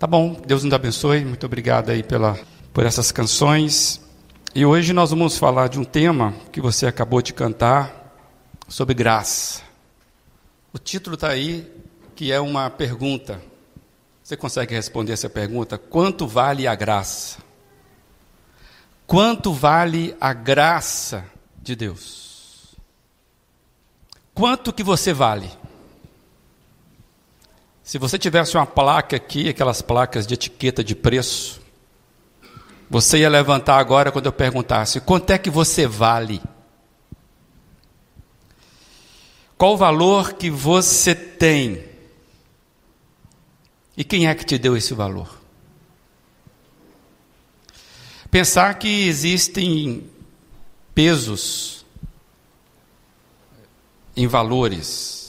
Tá bom, Deus nos abençoe. Muito obrigado aí pela, por essas canções. E hoje nós vamos falar de um tema que você acabou de cantar sobre graça. O título está aí, que é uma pergunta. Você consegue responder essa pergunta? Quanto vale a graça? Quanto vale a graça de Deus? Quanto que você vale? Se você tivesse uma placa aqui, aquelas placas de etiqueta de preço, você ia levantar agora quando eu perguntasse: quanto é que você vale? Qual o valor que você tem? E quem é que te deu esse valor? Pensar que existem pesos em valores.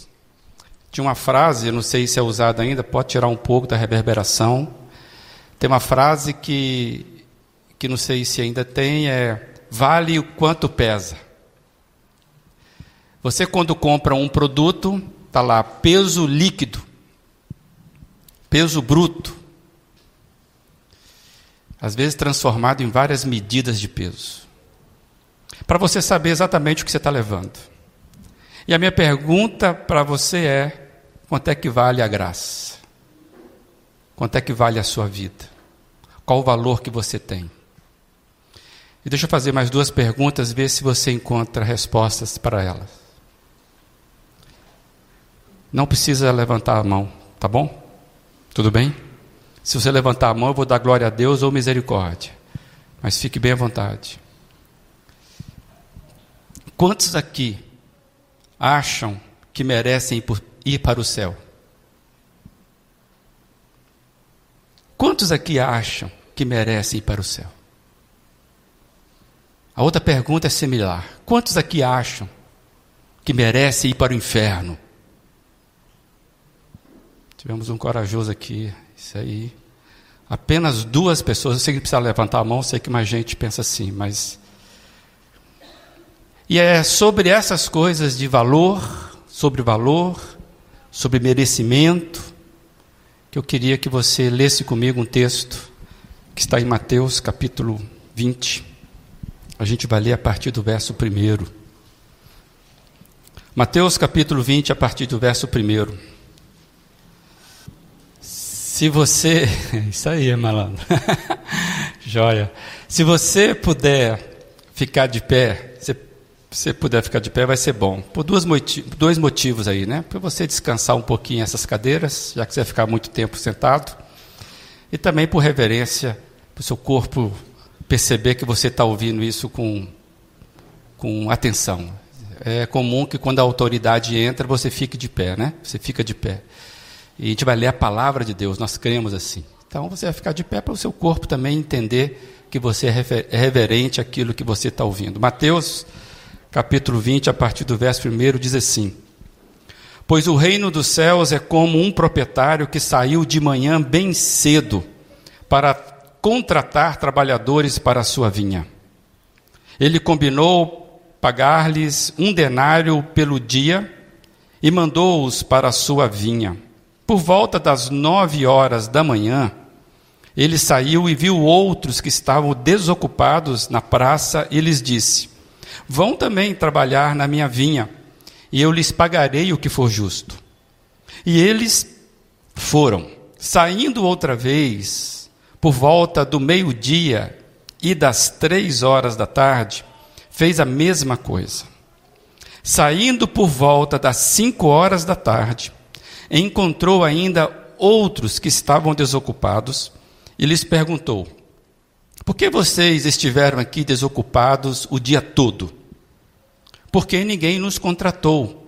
Tinha uma frase, não sei se é usada ainda, pode tirar um pouco da reverberação. Tem uma frase que, que não sei se ainda tem, é vale o quanto pesa. Você quando compra um produto, está lá, peso líquido, peso bruto às vezes transformado em várias medidas de peso, para você saber exatamente o que você está levando. E a minha pergunta para você é: quanto é que vale a graça? Quanto é que vale a sua vida? Qual o valor que você tem? E deixa eu fazer mais duas perguntas, ver se você encontra respostas para elas. Não precisa levantar a mão, tá bom? Tudo bem? Se você levantar a mão, eu vou dar glória a Deus ou misericórdia. Mas fique bem à vontade. Quantos aqui acham que merecem ir para o céu? Quantos aqui acham que merecem ir para o céu? A outra pergunta é similar. Quantos aqui acham que merecem ir para o inferno? Tivemos um corajoso aqui. Isso aí. Apenas duas pessoas. Eu sei que precisa levantar a mão, sei que mais gente pensa assim, mas. E é sobre essas coisas de valor, sobre valor, sobre merecimento, que eu queria que você lesse comigo um texto que está em Mateus capítulo 20. A gente vai ler a partir do verso 1. Mateus capítulo 20, a partir do verso 1. Se você. Isso aí, malandro. Joia. Se você puder ficar de pé, você puder ficar de pé, vai ser bom. Por duas dois motivos aí, né? Para você descansar um pouquinho essas cadeiras, já que você vai ficar muito tempo sentado. E também por reverência, para o seu corpo perceber que você está ouvindo isso com, com atenção. É comum que quando a autoridade entra, você fique de pé, né? Você fica de pé. E a gente vai ler a palavra de Deus, nós cremos assim. Então você vai ficar de pé para o seu corpo também entender que você é, é reverente àquilo que você está ouvindo. Mateus, capítulo 20, a partir do verso 1, diz assim: Pois o reino dos céus é como um proprietário que saiu de manhã bem cedo para contratar trabalhadores para a sua vinha. Ele combinou pagar-lhes um denário pelo dia e mandou-os para a sua vinha. Por volta das nove horas da manhã, ele saiu e viu outros que estavam desocupados na praça e lhes disse: Vão também trabalhar na minha vinha, e eu lhes pagarei o que for justo. E eles foram. Saindo outra vez, por volta do meio-dia e das três horas da tarde, fez a mesma coisa. Saindo por volta das cinco horas da tarde, encontrou ainda outros que estavam desocupados e lhes perguntou: Por que vocês estiveram aqui desocupados o dia todo? Porque ninguém nos contratou,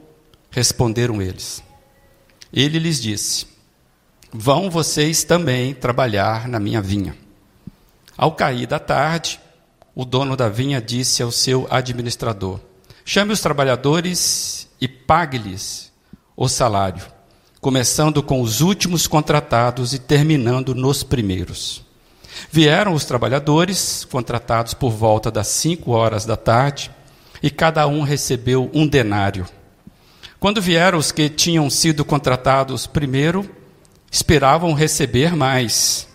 responderam eles. Ele lhes disse: Vão vocês também trabalhar na minha vinha. Ao cair da tarde, o dono da vinha disse ao seu administrador: Chame os trabalhadores e pague-lhes o salário começando com os últimos contratados e terminando nos primeiros. Vieram os trabalhadores, contratados por volta das cinco horas da tarde, e cada um recebeu um denário. Quando vieram os que tinham sido contratados primeiro, esperavam receber mais.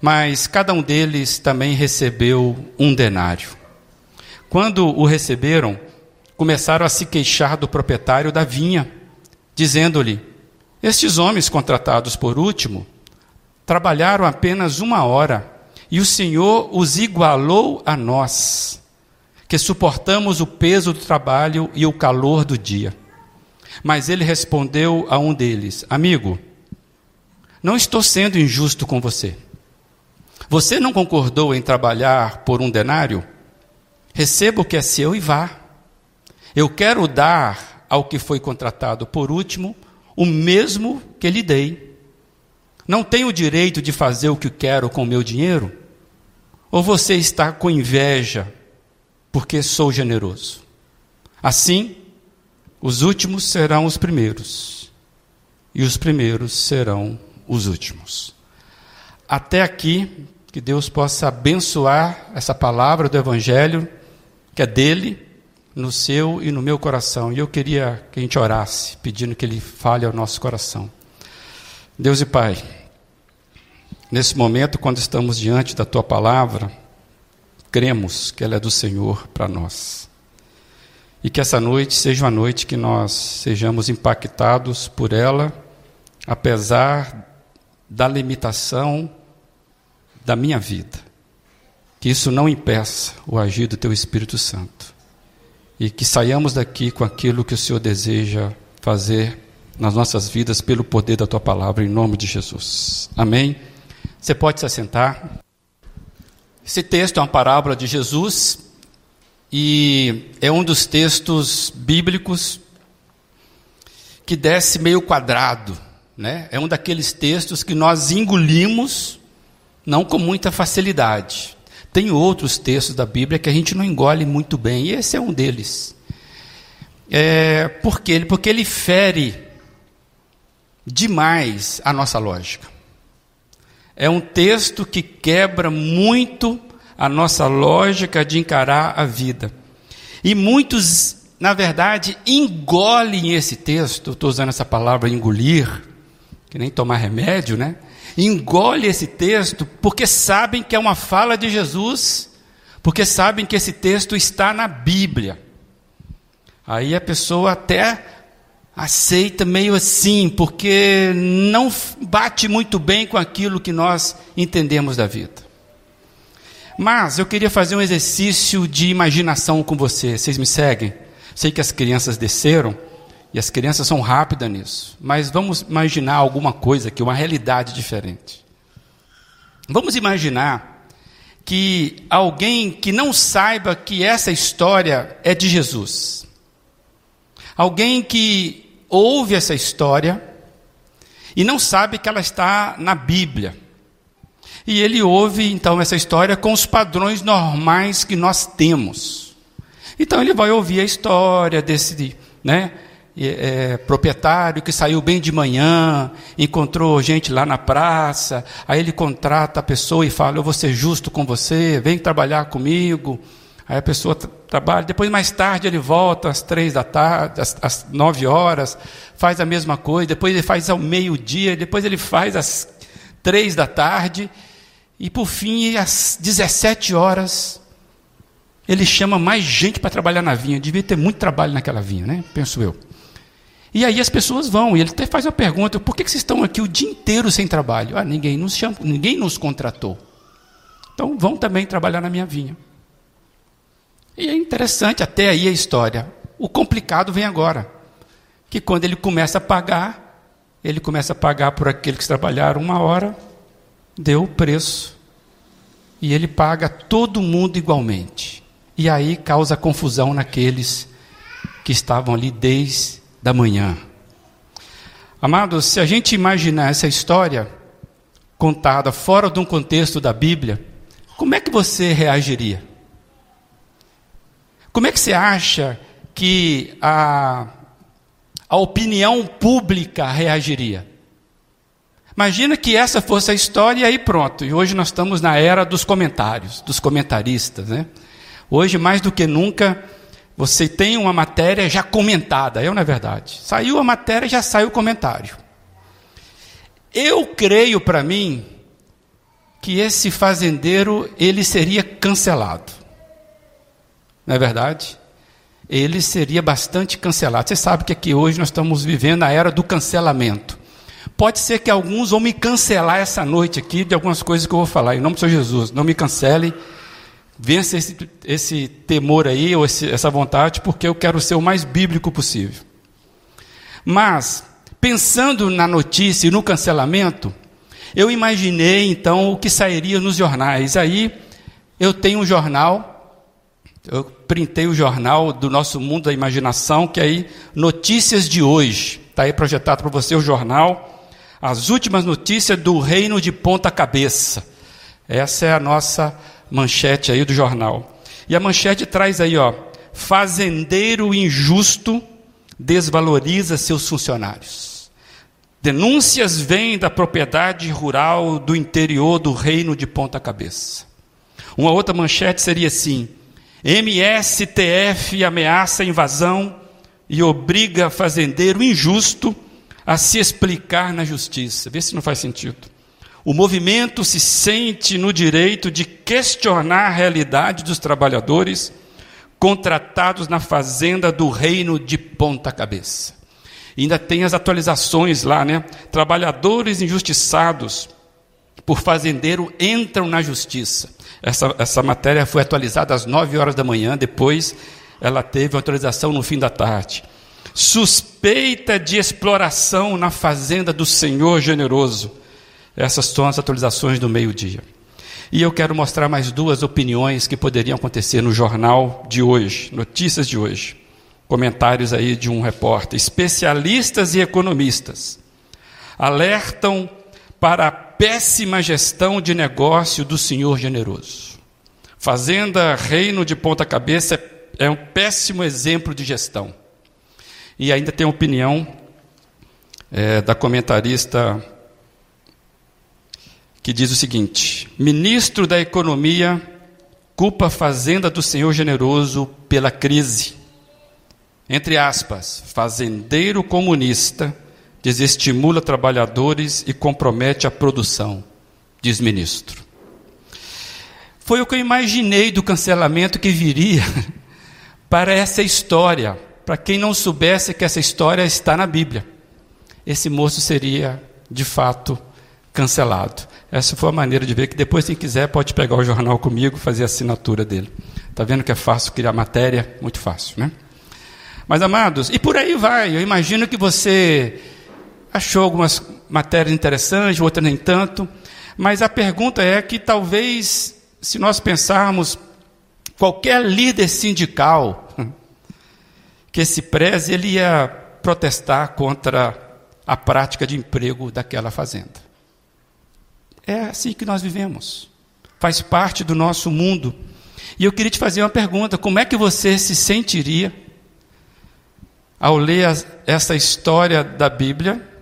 Mas cada um deles também recebeu um denário. Quando o receberam, começaram a se queixar do proprietário da vinha, dizendo-lhe: Estes homens contratados por último trabalharam apenas uma hora, e o Senhor os igualou a nós, que suportamos o peso do trabalho e o calor do dia. Mas ele respondeu a um deles: Amigo, não estou sendo injusto com você. Você não concordou em trabalhar por um denário? Receba o que é seu e vá. Eu quero dar ao que foi contratado por último o mesmo que lhe dei. Não tenho o direito de fazer o que quero com o meu dinheiro? Ou você está com inveja porque sou generoso? Assim, os últimos serão os primeiros, e os primeiros serão os últimos. Até aqui, que Deus possa abençoar essa palavra do Evangelho, que é dele, no seu e no meu coração. E eu queria que a gente orasse, pedindo que ele fale ao nosso coração. Deus e Pai, nesse momento, quando estamos diante da tua palavra, cremos que ela é do Senhor para nós. E que essa noite seja uma noite que nós sejamos impactados por ela, apesar da limitação da minha vida. Que isso não impeça o agir do teu Espírito Santo. E que saiamos daqui com aquilo que o Senhor deseja fazer nas nossas vidas pelo poder da tua palavra, em nome de Jesus. Amém? Você pode se assentar. Esse texto é uma parábola de Jesus e é um dos textos bíblicos que desce meio quadrado né? É um daqueles textos que nós engolimos, não com muita facilidade. Tem outros textos da Bíblia que a gente não engole muito bem, e esse é um deles. É, por quê? Porque ele fere demais a nossa lógica. É um texto que quebra muito a nossa lógica de encarar a vida. E muitos, na verdade, engolem esse texto, estou usando essa palavra engolir, que nem tomar remédio, né? Engole esse texto porque sabem que é uma fala de Jesus, porque sabem que esse texto está na Bíblia. Aí a pessoa até aceita meio assim, porque não bate muito bem com aquilo que nós entendemos da vida. Mas eu queria fazer um exercício de imaginação com você. Vocês me seguem? Sei que as crianças desceram. E as crianças são rápidas nisso. Mas vamos imaginar alguma coisa aqui, uma realidade diferente. Vamos imaginar que alguém que não saiba que essa história é de Jesus. Alguém que ouve essa história e não sabe que ela está na Bíblia. E ele ouve então essa história com os padrões normais que nós temos. Então ele vai ouvir a história desse, né, é, proprietário que saiu bem de manhã, encontrou gente lá na praça, aí ele contrata a pessoa e fala: Eu vou ser justo com você, vem trabalhar comigo. Aí a pessoa trabalha, depois mais tarde ele volta às três da tarde, às, às nove horas, faz a mesma coisa, depois ele faz ao meio-dia, depois ele faz às três da tarde, e por fim, às 17 horas, ele chama mais gente para trabalhar na vinha. Devia ter muito trabalho naquela vinha, né? Penso eu. E aí as pessoas vão, e ele até faz uma pergunta: por que, vocês estão aqui o dia inteiro sem trabalho? Ah, ninguém nos, chama, ninguém nos contratou. Então vão também trabalhar na minha vinha. E é interessante até aí a história. O complicado vem agora. Que quando ele começa a pagar, ele começa a pagar por aqueles que trabalharam uma hora, deu o preço. E ele paga todo mundo igualmente. E aí causa confusão naqueles que estavam ali desde da manhã. Amados, se a gente imaginar essa história contada fora de um contexto da Bíblia, como é que você reagiria? Como é que você acha que a, a opinião pública reagiria? Imagina que essa fosse a história e aí pronto. E hoje nós estamos na era dos comentários, dos comentaristas, né? Hoje mais do que nunca você tem uma matéria já comentada, é ou não é verdade? Saiu a matéria, já sai o comentário. Eu creio para mim que esse fazendeiro ele seria cancelado. Não é verdade? Ele seria bastante cancelado. Você sabe que aqui hoje nós estamos vivendo a era do cancelamento. Pode ser que alguns vão me cancelar essa noite aqui de algumas coisas que eu vou falar. Em nome do Senhor Jesus, não me cancele. Vença esse, esse temor aí, ou esse, essa vontade, porque eu quero ser o mais bíblico possível. Mas, pensando na notícia e no cancelamento, eu imaginei então o que sairia nos jornais. Aí eu tenho um jornal, eu printei o jornal do nosso mundo da imaginação, que é aí Notícias de hoje. Está aí projetado para você o jornal. As últimas notícias do reino de ponta cabeça. Essa é a nossa manchete aí do jornal. E a manchete traz aí, ó, fazendeiro injusto desvaloriza seus funcionários. Denúncias vêm da propriedade rural do interior do reino de Ponta Cabeça. Uma outra manchete seria assim: MSTF ameaça invasão e obriga fazendeiro injusto a se explicar na justiça. Vê se não faz sentido. O movimento se sente no direito de questionar a realidade dos trabalhadores contratados na fazenda do reino de ponta cabeça. E ainda tem as atualizações lá, né? Trabalhadores injustiçados por fazendeiro entram na justiça. Essa, essa matéria foi atualizada às 9 horas da manhã, depois ela teve atualização no fim da tarde. Suspeita de exploração na fazenda do Senhor generoso. Essas são as atualizações do meio-dia. E eu quero mostrar mais duas opiniões que poderiam acontecer no jornal de hoje, notícias de hoje. Comentários aí de um repórter. Especialistas e economistas alertam para a péssima gestão de negócio do senhor generoso. Fazenda Reino de Ponta Cabeça é um péssimo exemplo de gestão. E ainda tem a opinião é, da comentarista que diz o seguinte: Ministro da Economia culpa a fazenda do Senhor generoso pela crise. Entre aspas, fazendeiro comunista desestimula trabalhadores e compromete a produção, diz ministro. Foi o que eu imaginei do cancelamento que viria para essa história, para quem não soubesse que essa história está na Bíblia. Esse moço seria, de fato, cancelado. Essa foi a maneira de ver que depois, quem quiser, pode pegar o jornal comigo fazer a assinatura dele. Está vendo que é fácil criar matéria? Muito fácil, né? Mas, amados, e por aí vai. Eu imagino que você achou algumas matérias interessantes, outras nem tanto. Mas a pergunta é que talvez, se nós pensarmos, qualquer líder sindical que se preze, ele ia protestar contra a prática de emprego daquela fazenda. É assim que nós vivemos. Faz parte do nosso mundo. E eu queria te fazer uma pergunta: como é que você se sentiria ao ler essa história da Bíblia?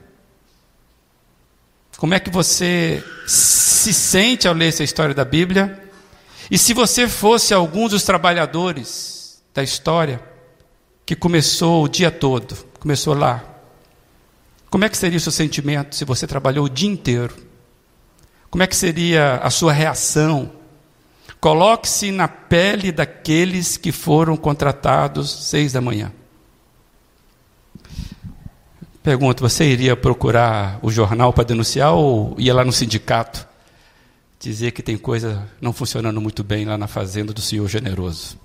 Como é que você se sente ao ler essa história da Bíblia? E se você fosse algum dos trabalhadores da história que começou o dia todo, começou lá, como é que seria o seu sentimento se você trabalhou o dia inteiro? Como é que seria a sua reação? Coloque-se na pele daqueles que foram contratados seis da manhã. Pergunto: você iria procurar o jornal para denunciar ou ia lá no sindicato dizer que tem coisa não funcionando muito bem lá na fazenda do Senhor generoso?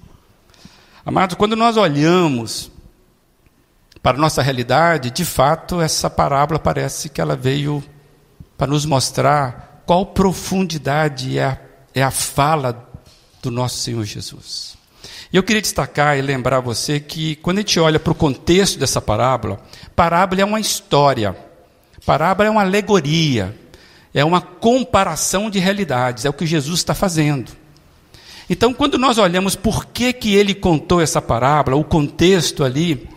Amados, quando nós olhamos para a nossa realidade, de fato, essa parábola parece que ela veio para nos mostrar qual profundidade é a, é a fala do nosso Senhor Jesus. E eu queria destacar e lembrar você que quando a gente olha para o contexto dessa parábola, parábola é uma história, parábola é uma alegoria, é uma comparação de realidades, é o que Jesus está fazendo. Então, quando nós olhamos por que, que ele contou essa parábola, o contexto ali,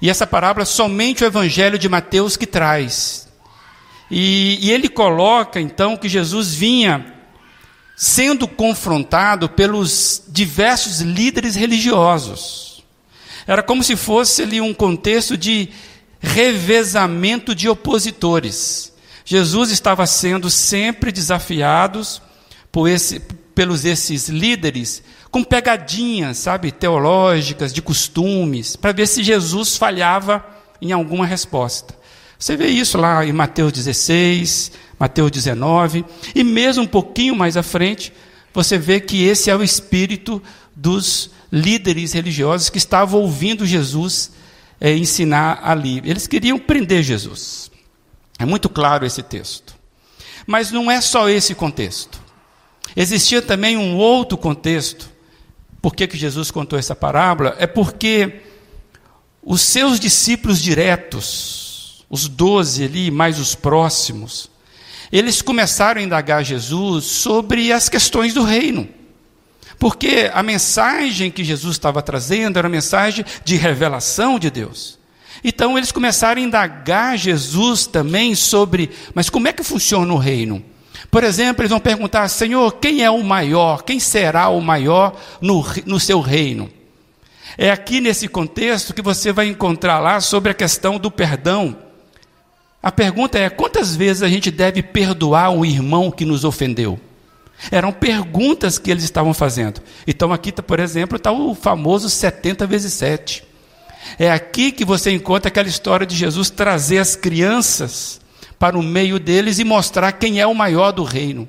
e essa parábola somente o Evangelho de Mateus que traz. E, e ele coloca então que Jesus vinha sendo confrontado pelos diversos líderes religiosos. Era como se fosse ali um contexto de revezamento de opositores. Jesus estava sendo sempre desafiado por esse, pelos esses líderes com pegadinhas, sabe, teológicas, de costumes, para ver se Jesus falhava em alguma resposta. Você vê isso lá em Mateus 16, Mateus 19, e mesmo um pouquinho mais à frente, você vê que esse é o espírito dos líderes religiosos que estavam ouvindo Jesus é, ensinar ali. Eles queriam prender Jesus. É muito claro esse texto. Mas não é só esse contexto. Existia também um outro contexto. Por que, que Jesus contou essa parábola? É porque os seus discípulos diretos, os doze ali, mais os próximos, eles começaram a indagar Jesus sobre as questões do reino. Porque a mensagem que Jesus estava trazendo era uma mensagem de revelação de Deus. Então eles começaram a indagar Jesus também sobre, mas como é que funciona o reino? Por exemplo, eles vão perguntar, Senhor, quem é o maior? Quem será o maior no, no seu reino? É aqui nesse contexto que você vai encontrar lá sobre a questão do perdão a pergunta é: quantas vezes a gente deve perdoar um irmão que nos ofendeu? Eram perguntas que eles estavam fazendo. Então, aqui, tá, por exemplo, está o famoso 70 vezes 7. É aqui que você encontra aquela história de Jesus trazer as crianças para o meio deles e mostrar quem é o maior do reino.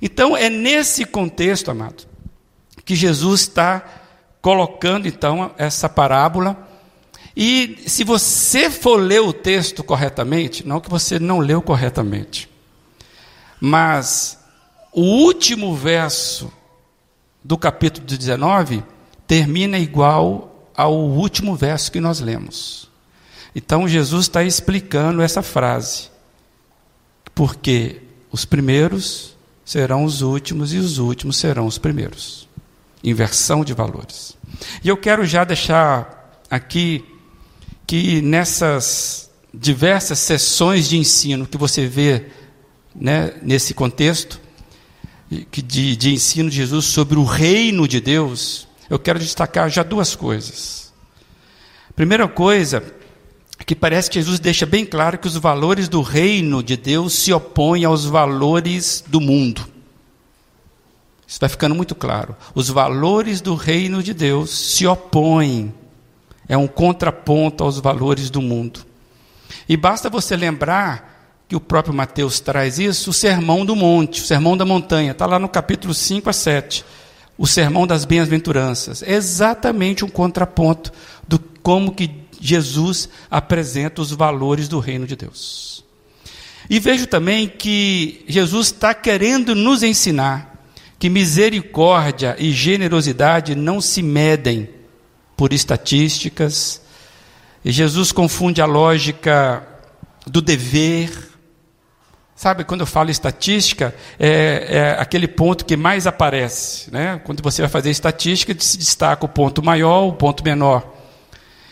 Então, é nesse contexto, amado, que Jesus está colocando, então, essa parábola e se você for ler o texto corretamente, não que você não leu corretamente, mas o último verso do capítulo 19 termina igual ao último verso que nós lemos. Então Jesus está explicando essa frase, porque os primeiros serão os últimos e os últimos serão os primeiros. Inversão de valores. E eu quero já deixar aqui que nessas diversas sessões de ensino que você vê né, nesse contexto de, de ensino de Jesus sobre o reino de Deus, eu quero destacar já duas coisas. Primeira coisa, que parece que Jesus deixa bem claro que os valores do reino de Deus se opõem aos valores do mundo. Isso vai ficando muito claro. Os valores do reino de Deus se opõem é um contraponto aos valores do mundo. E basta você lembrar que o próprio Mateus traz isso, o sermão do monte, o sermão da montanha, está lá no capítulo 5 a 7. O sermão das bem-aventuranças. É exatamente um contraponto do como que Jesus apresenta os valores do reino de Deus. E vejo também que Jesus está querendo nos ensinar que misericórdia e generosidade não se medem por estatísticas. E Jesus confunde a lógica do dever. Sabe, quando eu falo estatística, é, é, aquele ponto que mais aparece. Né? Quando você vai fazer estatística, se destaca o ponto maior, o ponto menor.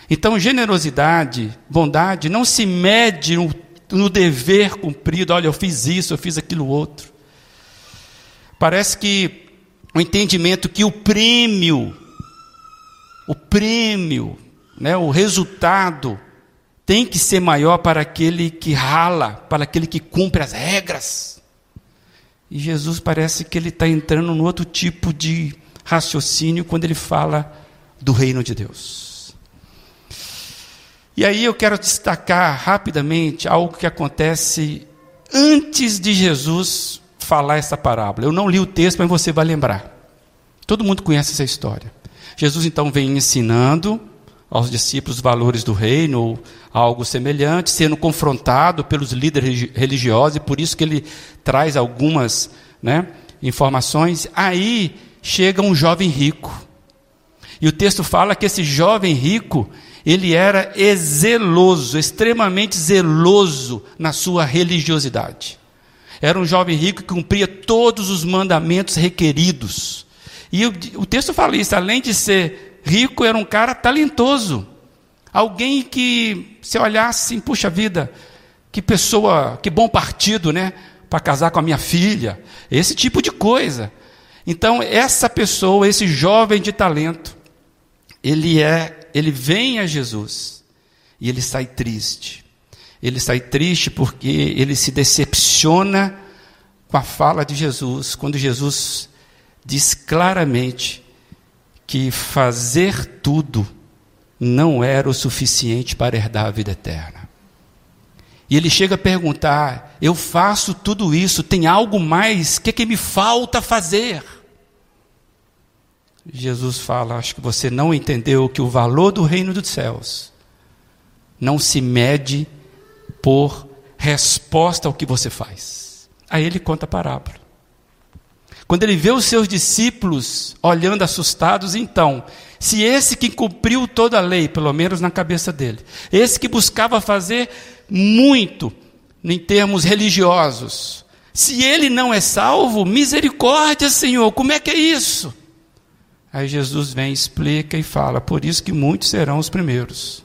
Então, generosidade, bondade, não se mede no, no dever cumprido. Olha, eu fiz isso, eu fiz aquilo outro. Parece que o entendimento que o prêmio o prêmio, né, o resultado tem que ser maior para aquele que rala, para aquele que cumpre as regras. E Jesus parece que ele está entrando num outro tipo de raciocínio quando ele fala do reino de Deus. E aí eu quero destacar rapidamente algo que acontece antes de Jesus falar essa parábola. Eu não li o texto, mas você vai lembrar. Todo mundo conhece essa história. Jesus então vem ensinando aos discípulos os valores do reino, ou algo semelhante, sendo confrontado pelos líderes religiosos, e por isso que ele traz algumas né, informações. Aí chega um jovem rico. E o texto fala que esse jovem rico, ele era zeloso, extremamente zeloso na sua religiosidade. Era um jovem rico que cumpria todos os mandamentos requeridos. E o, o texto fala isso, além de ser rico, era um cara talentoso. Alguém que, se olhasse assim, puxa vida, que pessoa, que bom partido, né? Para casar com a minha filha. Esse tipo de coisa. Então, essa pessoa, esse jovem de talento, ele é, ele vem a Jesus e ele sai triste. ele sai triste porque ele se decepciona com a fala de Jesus, quando Jesus diz claramente que fazer tudo não era o suficiente para herdar a vida eterna. E ele chega a perguntar: Eu faço tudo isso, tem algo mais? O que, é que me falta fazer? Jesus fala: Acho que você não entendeu que o valor do reino dos céus não se mede por resposta ao que você faz. Aí ele conta a parábola. Quando ele vê os seus discípulos olhando assustados, então, se esse que cumpriu toda a lei, pelo menos na cabeça dele, esse que buscava fazer muito em termos religiosos, se ele não é salvo, misericórdia, Senhor, como é que é isso? Aí Jesus vem, explica e fala: por isso que muitos serão os primeiros.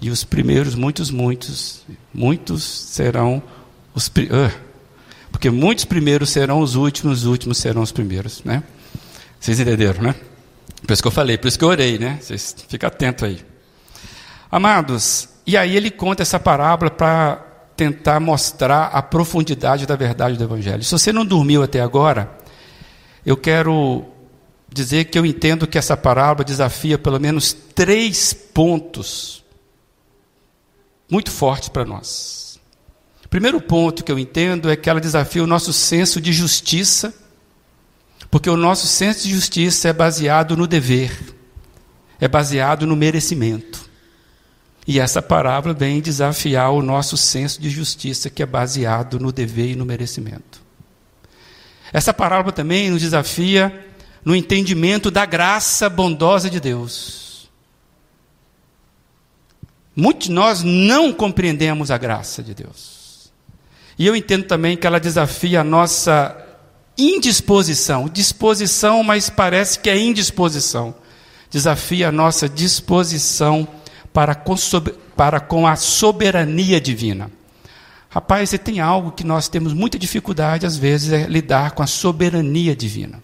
E os primeiros, muitos, muitos, muitos serão os uh, porque muitos primeiros serão os últimos, os últimos serão os primeiros, né? Vocês entenderam, né? Por isso que eu falei, por isso que eu orei, né? Vocês ficam atentos aí. Amados, e aí ele conta essa parábola para tentar mostrar a profundidade da verdade do Evangelho. Se você não dormiu até agora, eu quero dizer que eu entendo que essa parábola desafia pelo menos três pontos muito forte para nós. Primeiro ponto que eu entendo é que ela desafia o nosso senso de justiça, porque o nosso senso de justiça é baseado no dever, é baseado no merecimento. E essa parábola vem desafiar o nosso senso de justiça, que é baseado no dever e no merecimento. Essa parábola também nos desafia no entendimento da graça bondosa de Deus. Muitos de nós não compreendemos a graça de Deus. E eu entendo também que ela desafia a nossa indisposição. Disposição, mas parece que é indisposição. Desafia a nossa disposição para com, para com a soberania divina. Rapaz, você tem algo que nós temos muita dificuldade, às vezes, é lidar com a soberania divina.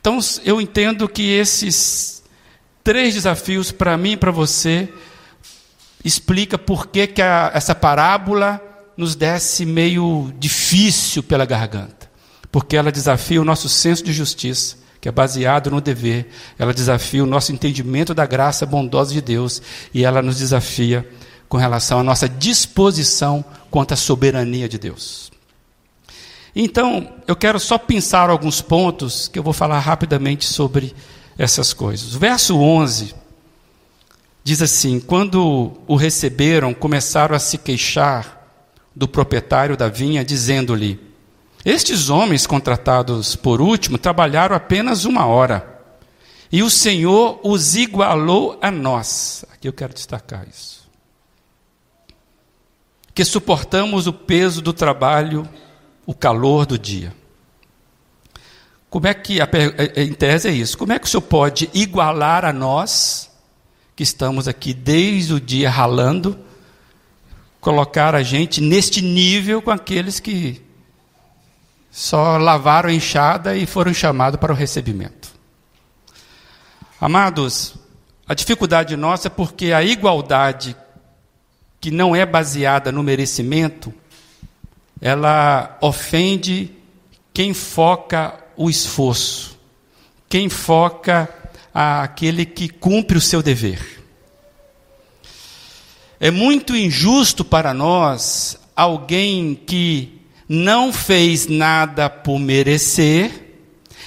Então, eu entendo que esses três desafios, para mim e para você, explica por que, que a, essa parábola nos desce meio difícil pela garganta. Porque ela desafia o nosso senso de justiça, que é baseado no dever, ela desafia o nosso entendimento da graça bondosa de Deus e ela nos desafia com relação à nossa disposição quanto à soberania de Deus. Então, eu quero só pensar alguns pontos que eu vou falar rapidamente sobre essas coisas. O verso 11 Diz assim: quando o receberam, começaram a se queixar do proprietário da vinha, dizendo-lhe: Estes homens contratados por último trabalharam apenas uma hora, e o Senhor os igualou a nós. Aqui eu quero destacar isso. Que suportamos o peso do trabalho, o calor do dia. Como é que, em tese é isso, como é que o Senhor pode igualar a nós? que estamos aqui desde o dia ralando, colocar a gente neste nível com aqueles que só lavaram a enxada e foram chamados para o recebimento. Amados, a dificuldade nossa é porque a igualdade que não é baseada no merecimento, ela ofende quem foca o esforço, quem foca àquele que cumpre o seu dever. É muito injusto para nós alguém que não fez nada por merecer,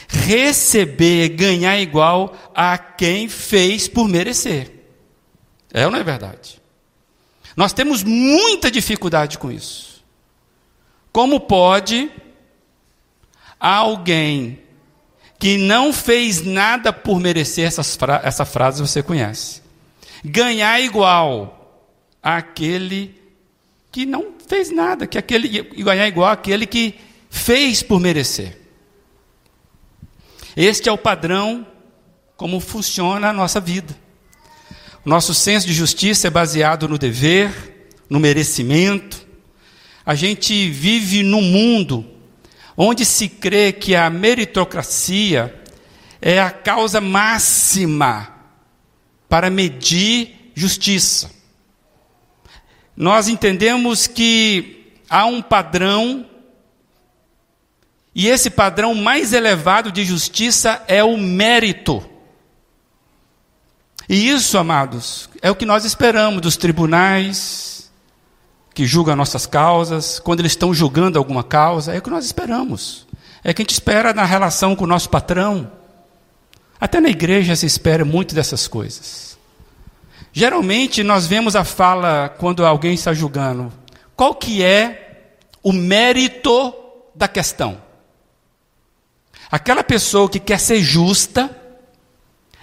receber, ganhar igual a quem fez por merecer. É ou não é verdade? Nós temos muita dificuldade com isso. Como pode alguém que não fez nada por merecer essas fra essa frase você conhece. Ganhar igual àquele que não fez nada, que aquele ganhar igual àquele que fez por merecer. Este é o padrão como funciona a nossa vida. O nosso senso de justiça é baseado no dever, no merecimento. A gente vive num mundo onde se crê que a meritocracia é a causa máxima para medir justiça. Nós entendemos que há um padrão, e esse padrão mais elevado de justiça é o mérito. E isso, amados, é o que nós esperamos dos tribunais que julgam nossas causas, quando eles estão julgando alguma causa, é o que nós esperamos. É o que a gente espera na relação com o nosso patrão. Até na igreja se espera muito dessas coisas. Geralmente nós vemos a fala quando alguém está julgando. Qual que é o mérito da questão? Aquela pessoa que quer ser justa,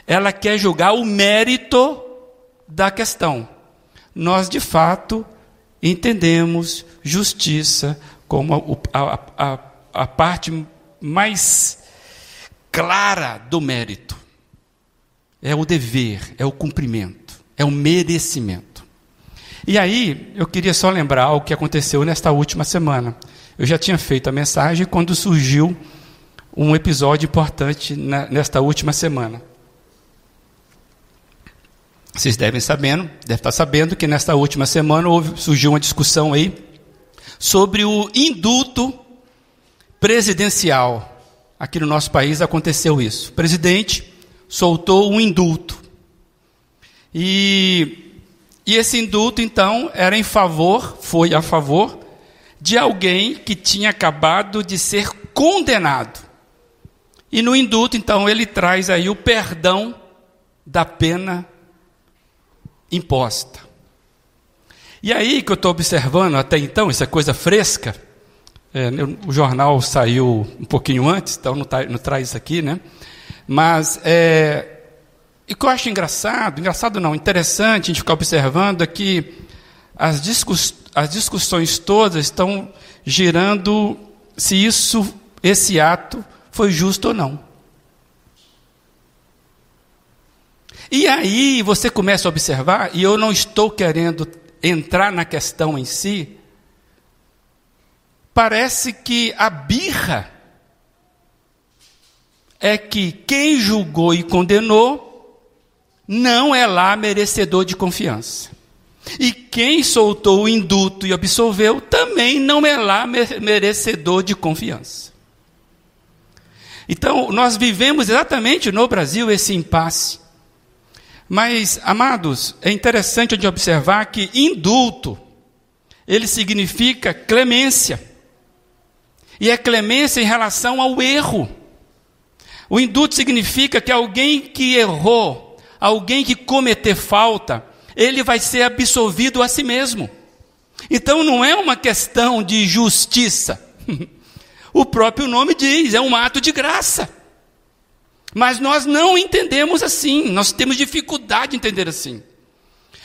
ela quer julgar o mérito da questão. Nós, de fato, entendemos justiça como a, a, a, a parte mais clara do mérito. É o dever, é o cumprimento, é o merecimento. E aí, eu queria só lembrar o que aconteceu nesta última semana. Eu já tinha feito a mensagem quando surgiu um episódio importante nesta última semana. Vocês devem sabendo, deve estar sabendo que nesta última semana houve, surgiu uma discussão aí sobre o indulto presidencial. Aqui no nosso país aconteceu isso. O presidente soltou um indulto. E, e esse indulto, então, era em favor, foi a favor, de alguém que tinha acabado de ser condenado. E no indulto, então, ele traz aí o perdão da pena imposta. E aí que eu estou observando até então, isso é coisa fresca. É, o jornal saiu um pouquinho antes, então não, tá, não traz isso aqui, né? Mas é, e o que eu acho engraçado, engraçado não, interessante a gente ficar observando é que as, discuss, as discussões todas estão girando se isso, esse ato foi justo ou não. E aí você começa a observar, e eu não estou querendo entrar na questão em si, parece que a birra é que quem julgou e condenou não é lá merecedor de confiança. E quem soltou o indulto e absolveu também não é lá merecedor de confiança. Então, nós vivemos exatamente no Brasil esse impasse. Mas, amados, é interessante de observar que indulto, ele significa clemência. E é clemência em relação ao erro. O indulto significa que alguém que errou, alguém que cometer falta, ele vai ser absolvido a si mesmo. Então não é uma questão de justiça. O próprio nome diz, é um ato de graça. Mas nós não entendemos assim, nós temos dificuldade de entender assim.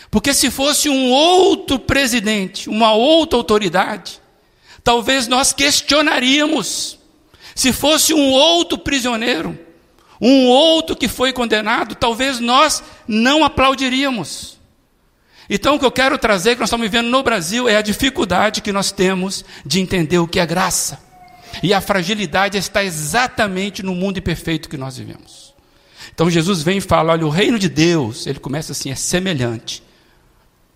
Porque se fosse um outro presidente, uma outra autoridade, talvez nós questionaríamos. Se fosse um outro prisioneiro, um outro que foi condenado, talvez nós não aplaudiríamos. Então, o que eu quero trazer, que nós estamos vivendo no Brasil, é a dificuldade que nós temos de entender o que é graça. E a fragilidade está exatamente no mundo imperfeito que nós vivemos. Então Jesus vem e fala: olha, o reino de Deus, ele começa assim, é semelhante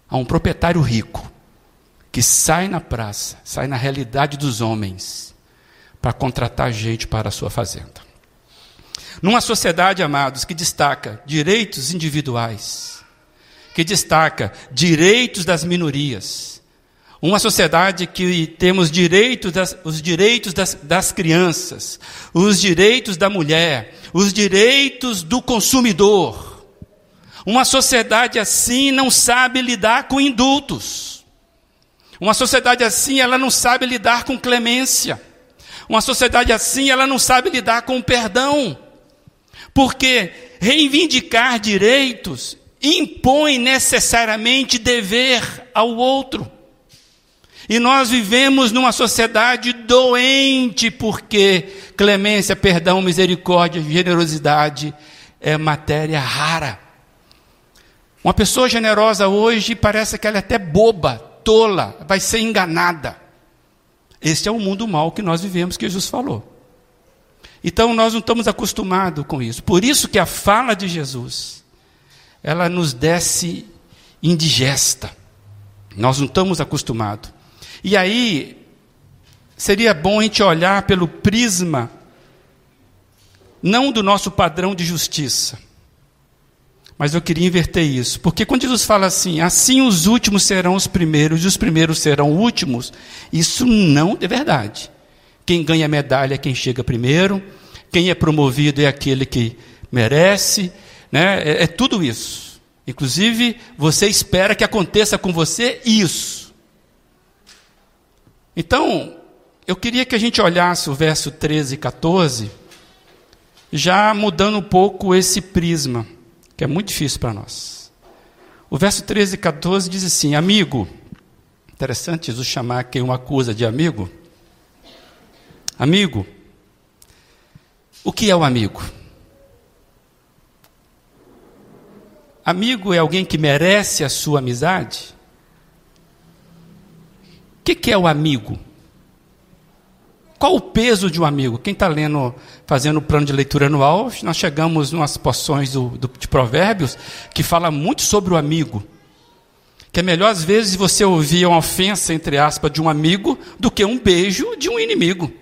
a um proprietário rico que sai na praça, sai na realidade dos homens, para contratar gente para a sua fazenda. Numa sociedade, amados, que destaca direitos individuais, que destaca direitos das minorias, uma sociedade que temos direitos das, os direitos das, das crianças, os direitos da mulher, os direitos do consumidor. Uma sociedade assim não sabe lidar com indultos. Uma sociedade assim, ela não sabe lidar com clemência. Uma sociedade assim, ela não sabe lidar com perdão. Porque reivindicar direitos impõe necessariamente dever ao outro. E nós vivemos numa sociedade doente, porque clemência, perdão, misericórdia, generosidade é matéria rara. Uma pessoa generosa hoje parece que ela é até boba, tola, vai ser enganada. Este é o mundo mal que nós vivemos, que Jesus falou. Então nós não estamos acostumados com isso. Por isso que a fala de Jesus, ela nos desce indigesta. Nós não estamos acostumados. E aí, seria bom a gente olhar pelo prisma, não do nosso padrão de justiça. Mas eu queria inverter isso. Porque quando Jesus fala assim, assim os últimos serão os primeiros e os primeiros serão últimos, isso não é verdade. Quem ganha medalha é quem chega primeiro, quem é promovido é aquele que merece, né? é, é tudo isso. Inclusive, você espera que aconteça com você isso. Então, eu queria que a gente olhasse o verso 13 e 14, já mudando um pouco esse prisma, que é muito difícil para nós. O verso 13 e 14 diz assim: Amigo, interessante Jesus chamar quem o acusa de amigo. Amigo, o que é o amigo? Amigo é alguém que merece a sua amizade? O que, que é o amigo? Qual o peso de um amigo? Quem está lendo, fazendo o plano de leitura anual, nós chegamos umas porções do, do, de provérbios que fala muito sobre o amigo. Que é melhor, às vezes, você ouvir uma ofensa, entre aspas, de um amigo, do que um beijo de um inimigo.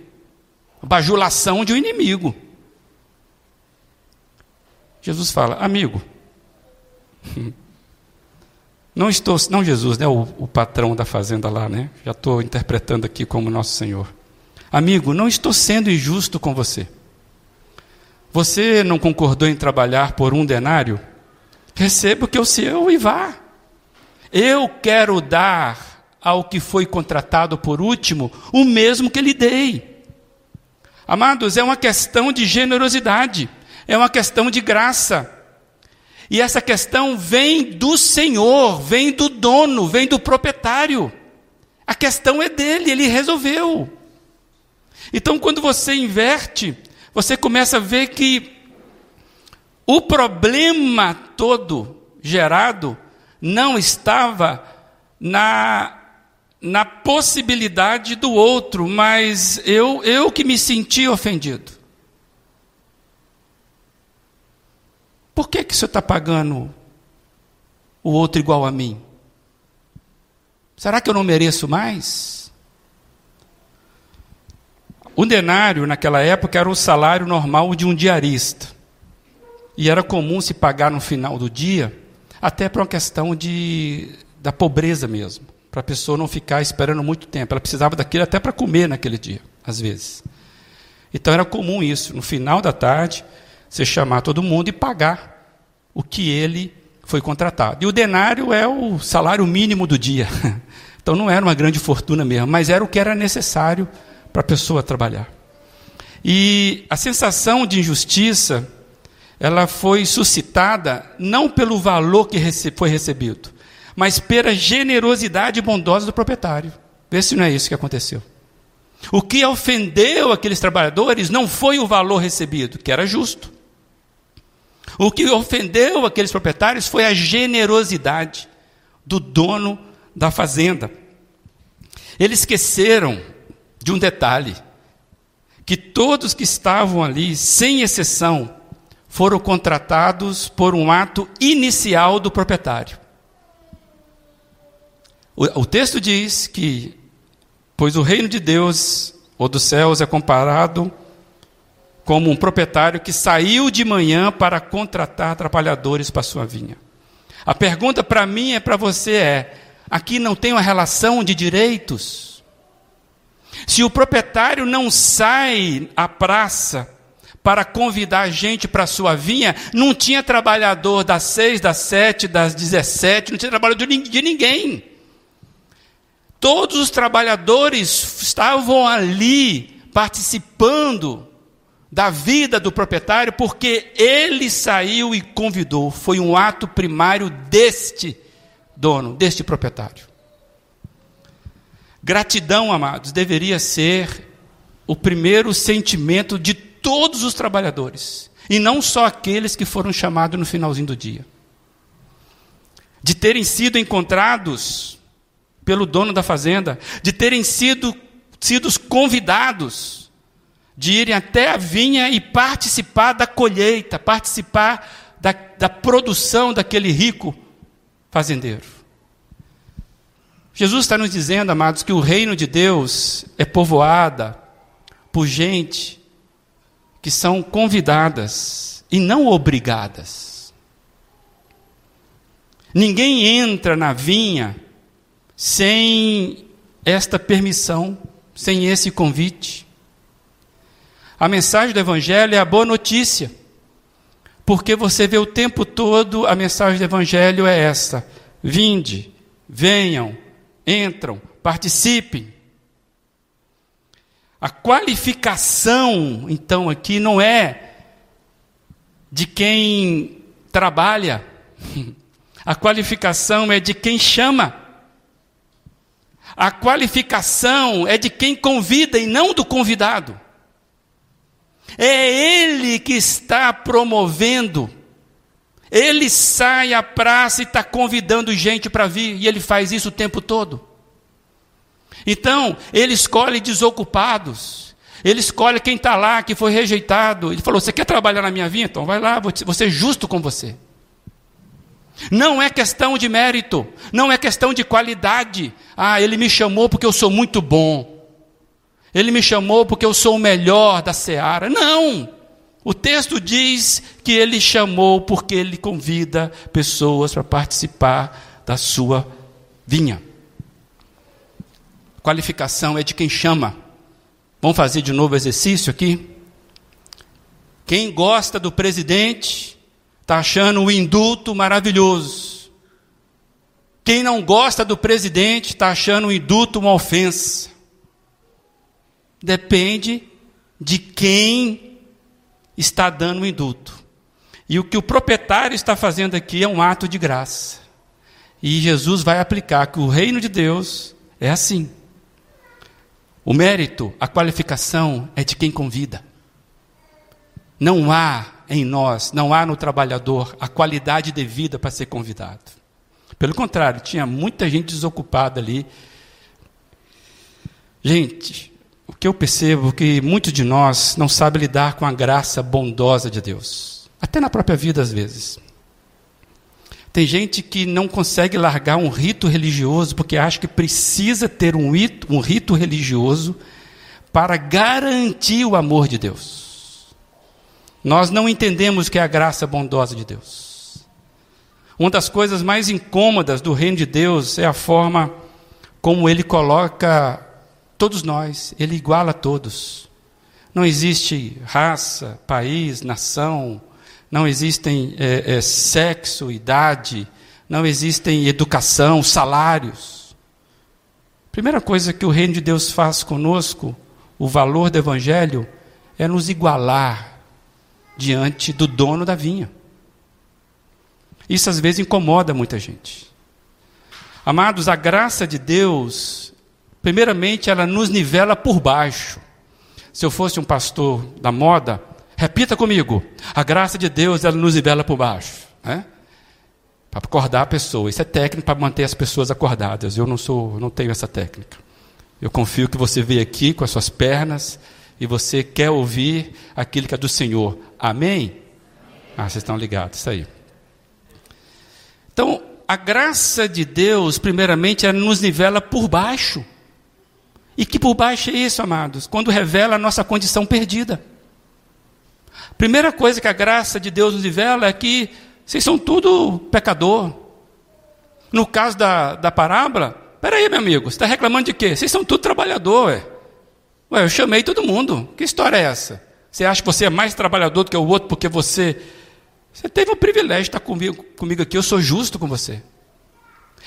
Bajulação de um inimigo. Jesus fala, amigo. Não estou, não Jesus, né, o, o patrão da fazenda lá, né? Já estou interpretando aqui como nosso Senhor. Amigo, não estou sendo injusto com você. Você não concordou em trabalhar por um denário? Receba o que é o seu e vá. Eu quero dar ao que foi contratado por último o mesmo que lhe dei. Amados, é uma questão de generosidade, é uma questão de graça. E essa questão vem do Senhor, vem do dono, vem do proprietário. A questão é dele, ele resolveu. Então, quando você inverte, você começa a ver que o problema todo gerado não estava na, na possibilidade do outro, mas eu, eu que me senti ofendido. Por que, que o senhor está pagando o outro igual a mim? Será que eu não mereço mais? O denário, naquela época, era o salário normal de um diarista. E era comum se pagar no final do dia, até para uma questão de, da pobreza mesmo, para a pessoa não ficar esperando muito tempo. Ela precisava daquilo até para comer naquele dia, às vezes. Então era comum isso, no final da tarde, você chamar todo mundo e pagar o que ele foi contratado. E o denário é o salário mínimo do dia. Então não era uma grande fortuna mesmo, mas era o que era necessário para a pessoa trabalhar. E a sensação de injustiça, ela foi suscitada não pelo valor que foi recebido, mas pela generosidade bondosa do proprietário. Vê se não é isso que aconteceu. O que ofendeu aqueles trabalhadores não foi o valor recebido, que era justo. O que ofendeu aqueles proprietários foi a generosidade do dono da fazenda. Eles esqueceram de um detalhe: que todos que estavam ali, sem exceção, foram contratados por um ato inicial do proprietário. O, o texto diz que, pois o reino de Deus ou dos céus é comparado como um proprietário que saiu de manhã para contratar trabalhadores para sua vinha. A pergunta para mim e para você é: aqui não tem uma relação de direitos? Se o proprietário não sai à praça para convidar gente para sua vinha, não tinha trabalhador das seis, das sete, das dezessete, não tinha trabalhador de ninguém. Todos os trabalhadores estavam ali participando da vida do proprietário, porque ele saiu e convidou. Foi um ato primário deste dono, deste proprietário. Gratidão, amados, deveria ser o primeiro sentimento de todos os trabalhadores, e não só aqueles que foram chamados no finalzinho do dia. De terem sido encontrados pelo dono da fazenda, de terem sido, sido convidados de irem até a vinha e participar da colheita, participar da, da produção daquele rico fazendeiro. Jesus está nos dizendo, amados, que o reino de Deus é povoada por gente que são convidadas e não obrigadas. Ninguém entra na vinha sem esta permissão, sem esse convite. A mensagem do Evangelho é a boa notícia, porque você vê o tempo todo a mensagem do Evangelho é esta: vinde, venham, entram, participem. A qualificação, então, aqui não é de quem trabalha, a qualificação é de quem chama. A qualificação é de quem convida e não do convidado. É ele que está promovendo. Ele sai à praça e está convidando gente para vir, e ele faz isso o tempo todo. Então, ele escolhe desocupados, ele escolhe quem está lá, que foi rejeitado. Ele falou: Você quer trabalhar na minha vinha? Então vai lá, vou ser justo com você. Não é questão de mérito, não é questão de qualidade. Ah, ele me chamou porque eu sou muito bom. Ele me chamou porque eu sou o melhor da seara. Não! O texto diz que ele chamou porque ele convida pessoas para participar da sua vinha. Qualificação é de quem chama. Vamos fazer de novo o exercício aqui? Quem gosta do presidente está achando o indulto maravilhoso. Quem não gosta do presidente está achando o indulto uma ofensa. Depende de quem está dando o indulto. E o que o proprietário está fazendo aqui é um ato de graça. E Jesus vai aplicar que o reino de Deus é assim. O mérito, a qualificação é de quem convida. Não há em nós, não há no trabalhador a qualidade devida para ser convidado. Pelo contrário, tinha muita gente desocupada ali. Gente, o que eu percebo é que muitos de nós não sabem lidar com a graça bondosa de Deus. Até na própria vida, às vezes. Tem gente que não consegue largar um rito religioso porque acha que precisa ter um rito, um rito religioso para garantir o amor de Deus. Nós não entendemos que é a graça bondosa de Deus. Uma das coisas mais incômodas do reino de Deus é a forma como ele coloca todos nós, ele iguala todos. Não existe raça, país, nação, não existem é, é, sexo, idade, não existem educação, salários. Primeira coisa que o reino de Deus faz conosco, o valor do evangelho, é nos igualar diante do dono da vinha. Isso às vezes incomoda muita gente. Amados, a graça de Deus, primeiramente, ela nos nivela por baixo. Se eu fosse um pastor da moda, Repita comigo. A graça de Deus, ela nos nivela por baixo. Né? Para acordar a pessoa. Isso é técnica para manter as pessoas acordadas. Eu não sou, não tenho essa técnica. Eu confio que você veio aqui com as suas pernas e você quer ouvir aquilo que é do Senhor. Amém? Ah, vocês estão ligados, isso aí. Então, a graça de Deus, primeiramente, ela nos nivela por baixo. E que por baixo é isso, amados? Quando revela a nossa condição perdida. Primeira coisa que a graça de Deus nos revela é que vocês são tudo pecador. No caso da, da parábola, peraí, meu amigo, você está reclamando de quê? Vocês são tudo trabalhador, ué. Ué, eu chamei todo mundo. Que história é essa? Você acha que você é mais trabalhador do que o outro porque você. Você teve o privilégio de estar comigo, comigo aqui, eu sou justo com você.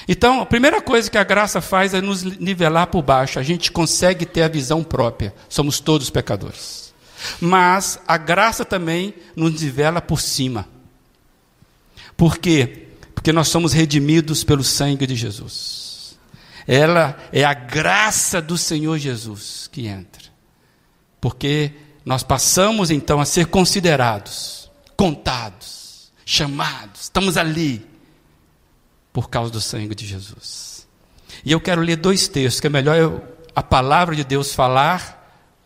Então, a primeira coisa que a graça faz é nos nivelar por baixo. A gente consegue ter a visão própria. Somos todos pecadores. Mas a graça também nos nivela por cima. Por quê? Porque nós somos redimidos pelo sangue de Jesus. Ela é a graça do Senhor Jesus que entra. Porque nós passamos então a ser considerados, contados, chamados, estamos ali por causa do sangue de Jesus. E eu quero ler dois textos, que é melhor eu, a palavra de Deus falar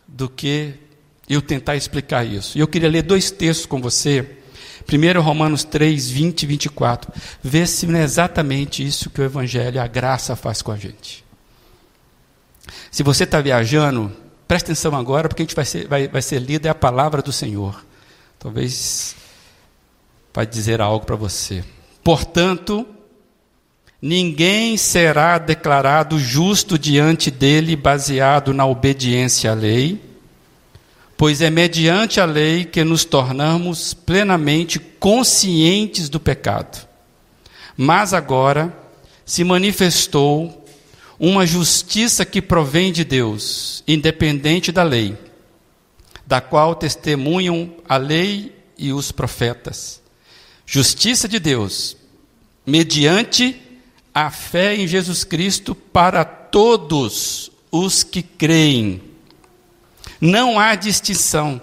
do que eu tentar explicar isso. E eu queria ler dois textos com você. Primeiro Romanos 3, 20 e 24. Vê se não é exatamente isso que o Evangelho, a graça faz com a gente. Se você está viajando, preste atenção agora, porque a gente vai ser, vai, vai ser lida é a palavra do Senhor. Talvez vai dizer algo para você. Portanto, ninguém será declarado justo diante dele baseado na obediência à lei, pois é mediante a lei que nos tornamos plenamente conscientes do pecado. Mas agora se manifestou uma justiça que provém de Deus, independente da lei, da qual testemunham a lei e os profetas. Justiça de Deus, mediante a fé em Jesus Cristo para todos os que creem. Não há distinção,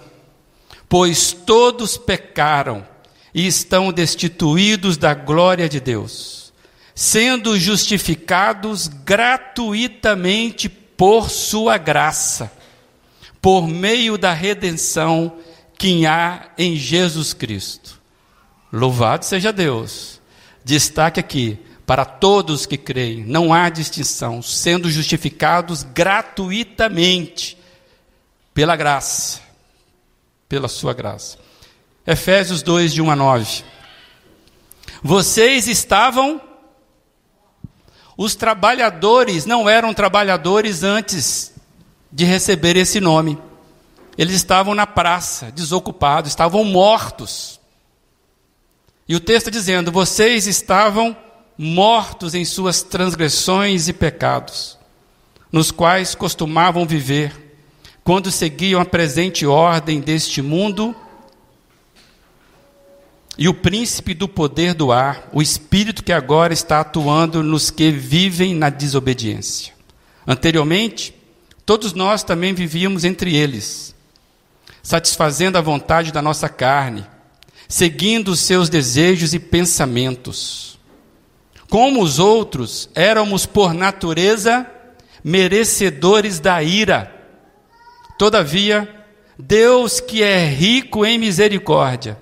pois todos pecaram e estão destituídos da glória de Deus, sendo justificados gratuitamente por Sua graça, por meio da redenção que há em Jesus Cristo. Louvado seja Deus. Destaque aqui, para todos que creem, não há distinção, sendo justificados gratuitamente pela graça, pela sua graça. Efésios 2, de 1 a 9. Vocês estavam. Os trabalhadores não eram trabalhadores antes de receber esse nome. Eles estavam na praça, desocupados, estavam mortos. E o texto dizendo: vocês estavam mortos em suas transgressões e pecados, nos quais costumavam viver quando seguiam a presente ordem deste mundo e o príncipe do poder do ar, o espírito que agora está atuando nos que vivem na desobediência. Anteriormente, todos nós também vivíamos entre eles, satisfazendo a vontade da nossa carne, seguindo os seus desejos e pensamentos. Como os outros, éramos por natureza merecedores da ira. Todavia, Deus, que é rico em misericórdia,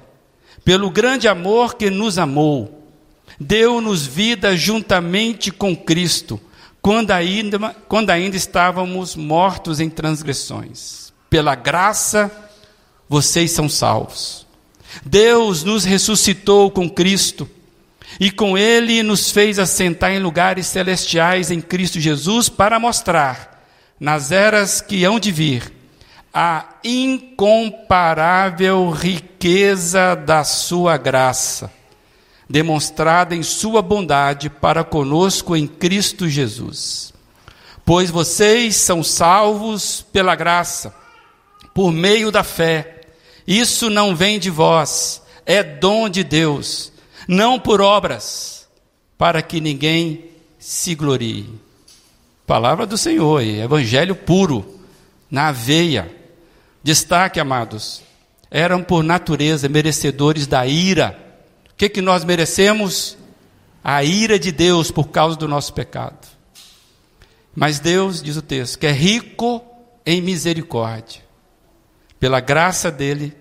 pelo grande amor que nos amou, deu-nos vida juntamente com Cristo, quando ainda, quando ainda estávamos mortos em transgressões. Pela graça, vocês são salvos. Deus nos ressuscitou com Cristo e com Ele nos fez assentar em lugares celestiais em Cristo Jesus para mostrar, nas eras que hão de vir, a incomparável riqueza da Sua graça, demonstrada em Sua bondade para conosco em Cristo Jesus. Pois vocês são salvos pela graça, por meio da fé. Isso não vem de vós, é dom de Deus, não por obras, para que ninguém se glorie. Palavra do Senhor, evangelho puro, na veia. Destaque, amados, eram por natureza merecedores da ira. O que, que nós merecemos? A ira de Deus por causa do nosso pecado. Mas Deus, diz o texto, que é rico em misericórdia. Pela graça dele,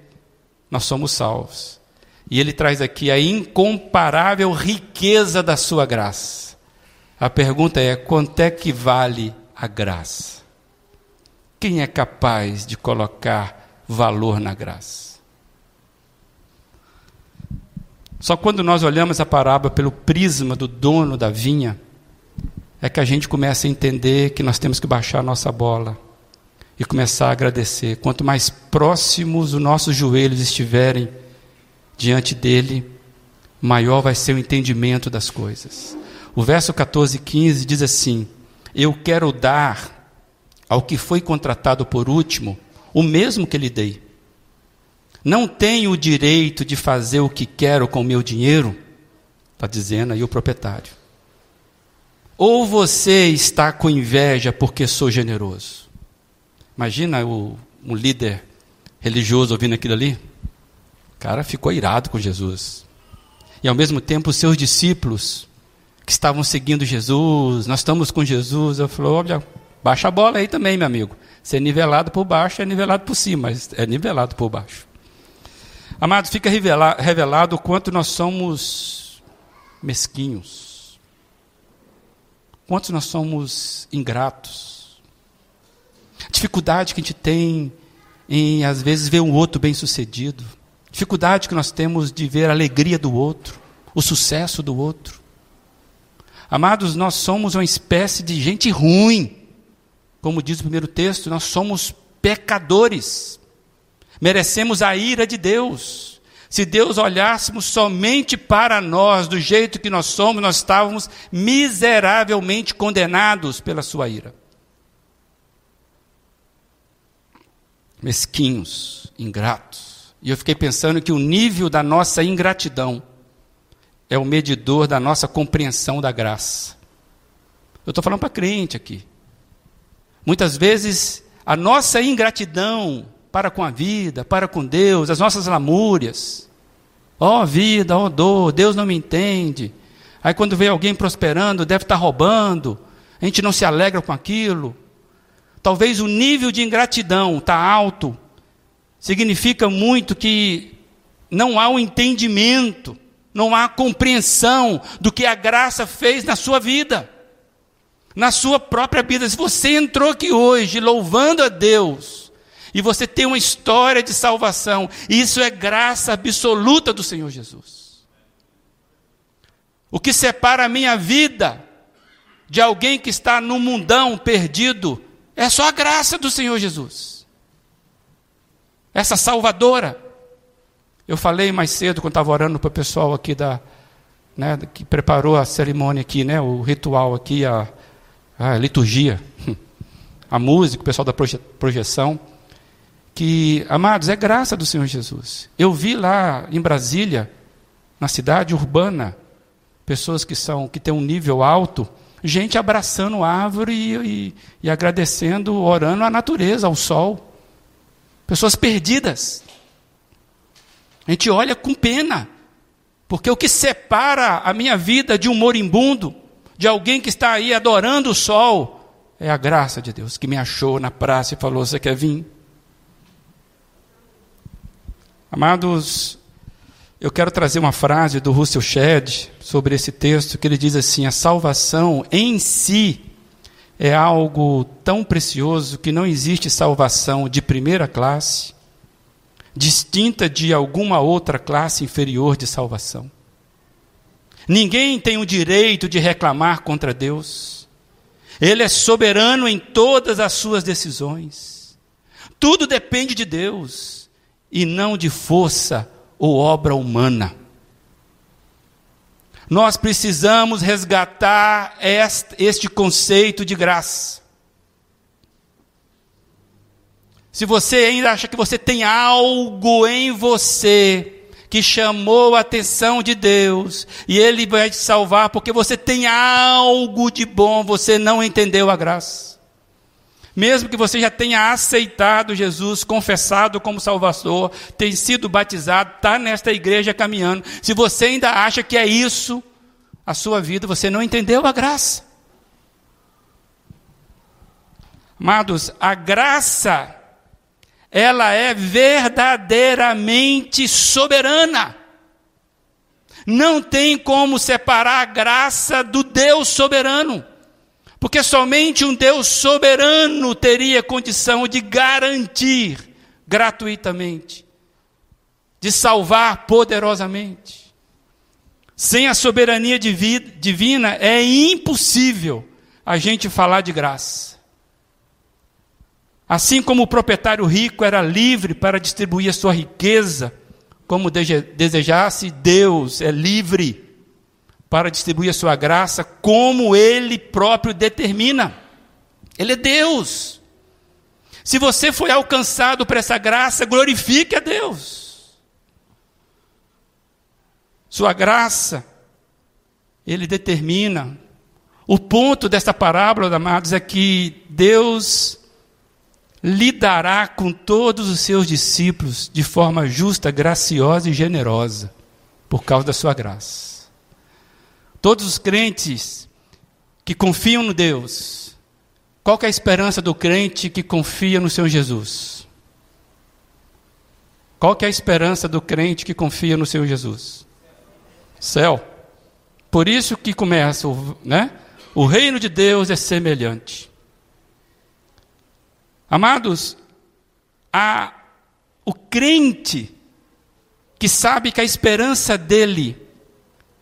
nós somos salvos. E ele traz aqui a incomparável riqueza da sua graça. A pergunta é: quanto é que vale a graça? Quem é capaz de colocar valor na graça? Só quando nós olhamos a parábola pelo prisma do dono da vinha, é que a gente começa a entender que nós temos que baixar a nossa bola e começar a agradecer. Quanto mais próximos os nossos joelhos estiverem diante dele, maior vai ser o entendimento das coisas. O verso 14 e 15 diz assim: Eu quero dar ao que foi contratado por último, o mesmo que lhe dei. Não tenho o direito de fazer o que quero com o meu dinheiro, está dizendo aí o proprietário. Ou você está com inveja porque sou generoso. Imagina o, um líder religioso ouvindo aquilo ali. O cara ficou irado com Jesus. E ao mesmo tempo os seus discípulos que estavam seguindo Jesus, nós estamos com Jesus, eu falou, olha, Baixa a bola aí também, meu amigo. Se é nivelado por baixo, é nivelado por cima, mas é nivelado por baixo. Amados, fica revelado o quanto nós somos mesquinhos, quanto nós somos ingratos, dificuldade que a gente tem em, às vezes, ver um outro bem sucedido, dificuldade que nós temos de ver a alegria do outro, o sucesso do outro. Amados, nós somos uma espécie de gente ruim, como diz o primeiro texto, nós somos pecadores merecemos a ira de Deus. Se Deus olhássemos somente para nós, do jeito que nós somos, nós estávamos miseravelmente condenados pela sua ira. Mesquinhos, ingratos. E eu fiquei pensando que o nível da nossa ingratidão é o medidor da nossa compreensão da graça. Eu estou falando para crente aqui. Muitas vezes a nossa ingratidão para com a vida, para com Deus, as nossas lamúrias. Ó oh, vida, ó oh, dor, Deus não me entende. Aí quando vê alguém prosperando, deve estar roubando. A gente não se alegra com aquilo. Talvez o nível de ingratidão está alto. Significa muito que não há o um entendimento, não há compreensão do que a graça fez na sua vida, na sua própria vida. Se você entrou aqui hoje louvando a Deus, e você tem uma história de salvação. Isso é graça absoluta do Senhor Jesus. O que separa a minha vida de alguém que está no mundão perdido é só a graça do Senhor Jesus. Essa salvadora. Eu falei mais cedo, quando estava orando para o pessoal aqui da, né, que preparou a cerimônia aqui, né, o ritual aqui, a, a liturgia, a música, o pessoal da proje, projeção que, amados, é graça do Senhor Jesus. Eu vi lá em Brasília, na cidade urbana, pessoas que são que têm um nível alto, gente abraçando árvore e, e, e agradecendo, orando à natureza, ao sol. Pessoas perdidas. A gente olha com pena, porque o que separa a minha vida de um moribundo, de alguém que está aí adorando o sol, é a graça de Deus que me achou na praça e falou: Você quer vir? Amados, eu quero trazer uma frase do Russell Shedd sobre esse texto, que ele diz assim: a salvação em si é algo tão precioso que não existe salvação de primeira classe, distinta de alguma outra classe inferior de salvação. Ninguém tem o direito de reclamar contra Deus. Ele é soberano em todas as suas decisões. Tudo depende de Deus e não de força ou obra humana. Nós precisamos resgatar este conceito de graça. Se você ainda acha que você tem algo em você que chamou a atenção de Deus e Ele vai te salvar porque você tem algo de bom, você não entendeu a graça. Mesmo que você já tenha aceitado Jesus, confessado como Salvador, tenha sido batizado, está nesta igreja caminhando, se você ainda acha que é isso a sua vida, você não entendeu a graça. Amados, a graça, ela é verdadeiramente soberana. Não tem como separar a graça do Deus soberano. Porque somente um Deus soberano teria condição de garantir gratuitamente, de salvar poderosamente. Sem a soberania divina é impossível a gente falar de graça. Assim como o proprietário rico era livre para distribuir a sua riqueza como desejasse, Deus é livre para distribuir a sua graça como ele próprio determina. Ele é Deus. Se você foi alcançado por essa graça, glorifique a Deus. Sua graça, ele determina. O ponto desta parábola, amados, é que Deus lidará com todos os seus discípulos de forma justa, graciosa e generosa, por causa da sua graça. Todos os crentes que confiam no Deus, qual é a esperança do crente que confia no Senhor Jesus? Qual é a esperança do crente que confia no Senhor Jesus? Céu. Por isso que começa, né? O reino de Deus é semelhante. Amados, a, o crente que sabe que a esperança dele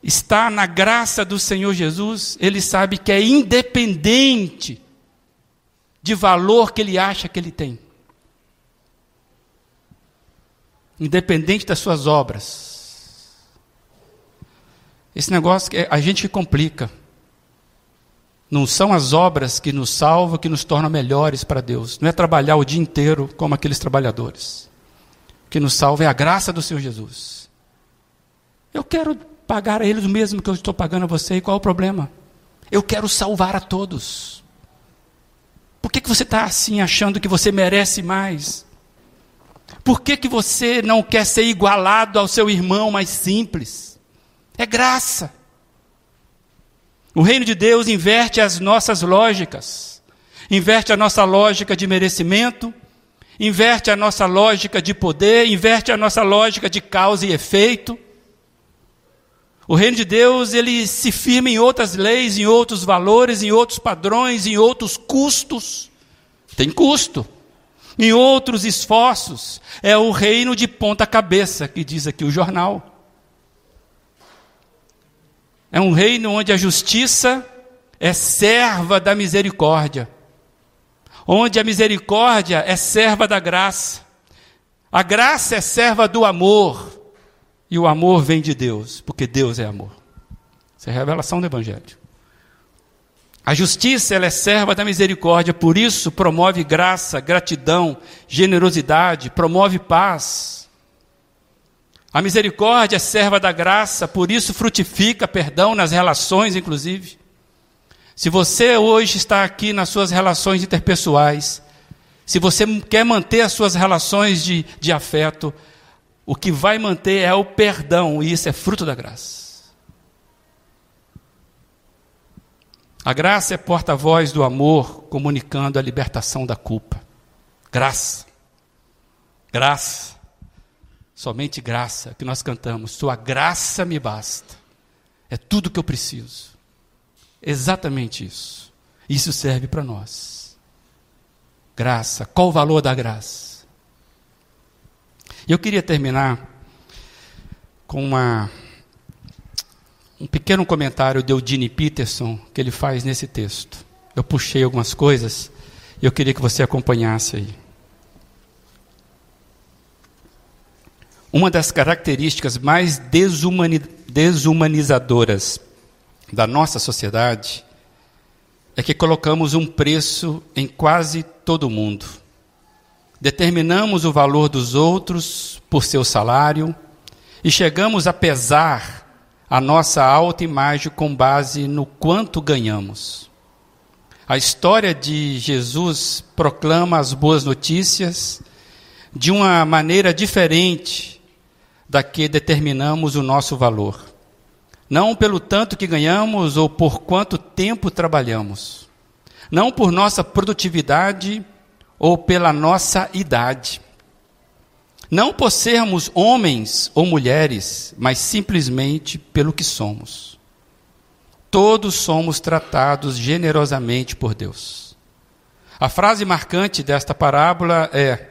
está na graça do Senhor Jesus, ele sabe que é independente de valor que ele acha que ele tem. Independente das suas obras. Esse negócio que a gente complica. Não são as obras que nos salvam, que nos tornam melhores para Deus. Não é trabalhar o dia inteiro como aqueles trabalhadores. O que nos salva é a graça do Senhor Jesus. Eu quero pagar a eles o mesmo que eu estou pagando a você, e qual é o problema? Eu quero salvar a todos. Por que, que você está assim achando que você merece mais? Por que, que você não quer ser igualado ao seu irmão mais simples? É graça. O reino de Deus inverte as nossas lógicas, inverte a nossa lógica de merecimento, inverte a nossa lógica de poder, inverte a nossa lógica de causa e efeito. O reino de Deus, ele se firma em outras leis, em outros valores, em outros padrões, em outros custos. Tem custo. Em outros esforços. É o reino de ponta cabeça, que diz aqui o jornal. É um reino onde a justiça é serva da misericórdia. Onde a misericórdia é serva da graça. A graça é serva do amor. E o amor vem de Deus, porque Deus é amor. Isso é revelação do Evangelho. A justiça ela é serva da misericórdia, por isso promove graça, gratidão, generosidade, promove paz. A misericórdia é serva da graça, por isso frutifica perdão nas relações, inclusive. Se você hoje está aqui nas suas relações interpessoais, se você quer manter as suas relações de, de afeto, o que vai manter é o perdão, e isso é fruto da graça. A graça é porta-voz do amor, comunicando a libertação da culpa. Graça. Graça. Somente graça que nós cantamos. Sua graça me basta. É tudo que eu preciso. Exatamente isso. Isso serve para nós. Graça. Qual o valor da graça? Eu queria terminar com uma, um pequeno comentário de Eudine Peterson que ele faz nesse texto. Eu puxei algumas coisas e eu queria que você acompanhasse aí. Uma das características mais desumani desumanizadoras da nossa sociedade é que colocamos um preço em quase todo mundo. Determinamos o valor dos outros por seu salário e chegamos a pesar a nossa autoimagem com base no quanto ganhamos. A história de Jesus proclama as boas notícias de uma maneira diferente da que determinamos o nosso valor. Não pelo tanto que ganhamos ou por quanto tempo trabalhamos. Não por nossa produtividade ou pela nossa idade. Não por sermos homens ou mulheres, mas simplesmente pelo que somos. Todos somos tratados generosamente por Deus. A frase marcante desta parábola é: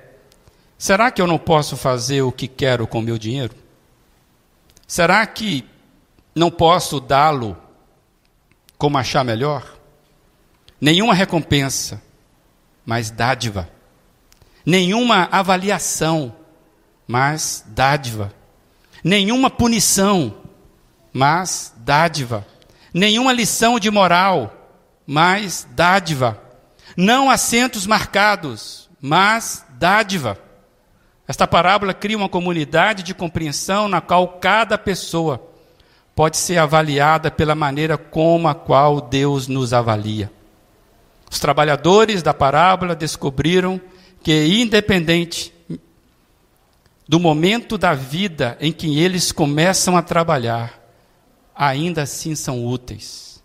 Será que eu não posso fazer o que quero com meu dinheiro? Será que não posso dá-lo como achar melhor? Nenhuma recompensa, mas dádiva. Nenhuma avaliação, mas dádiva. Nenhuma punição, mas dádiva. Nenhuma lição de moral, mas dádiva. Não assentos marcados, mas dádiva. Esta parábola cria uma comunidade de compreensão na qual cada pessoa pode ser avaliada pela maneira como a qual Deus nos avalia. Os trabalhadores da parábola descobriram que, independente do momento da vida em que eles começam a trabalhar, ainda assim são úteis.